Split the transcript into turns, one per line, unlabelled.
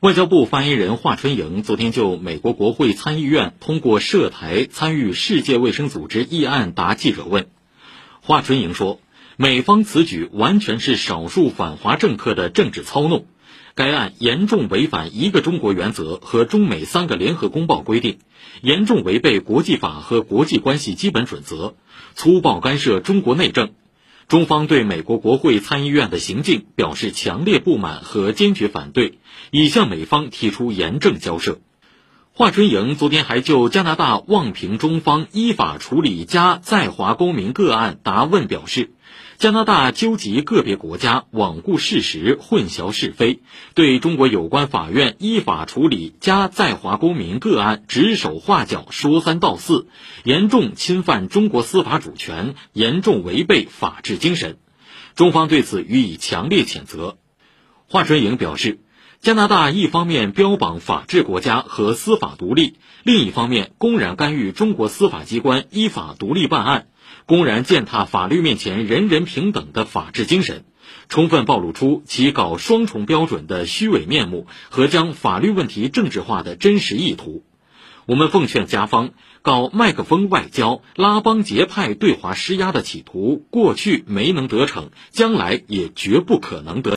外交部发言人华春莹昨天就美国国会参议院通过涉台参与世界卫生组织议案答记者问。华春莹说，美方此举完全是少数反华政客的政治操弄，该案严重违反一个中国原则和中美三个联合公报规定，严重违背国际法和国际关系基本准则，粗暴干涉中国内政。中方对美国国会参议院的行径表示强烈不满和坚决反对，已向美方提出严正交涉。华春莹昨天还就加拿大望平中方依法处理加在华公民个案答问表示。加拿大纠集个别国家罔顾事实、混淆是非，对中国有关法院依法处理加在华公民个案指手画脚、说三道四，严重侵犯中国司法主权，严重违背法治精神。中方对此予以强烈谴责。华春莹表示，加拿大一方面标榜法治国家和司法独立，另一方面公然干预中国司法机关依法独立办案。公然践踏法律面前人人平等的法治精神，充分暴露出其搞双重标准的虚伪面目和将法律问题政治化的真实意图。我们奉劝加方，搞麦克风外交、拉帮结派对华施压的企图，过去没能得逞，将来也绝不可能得。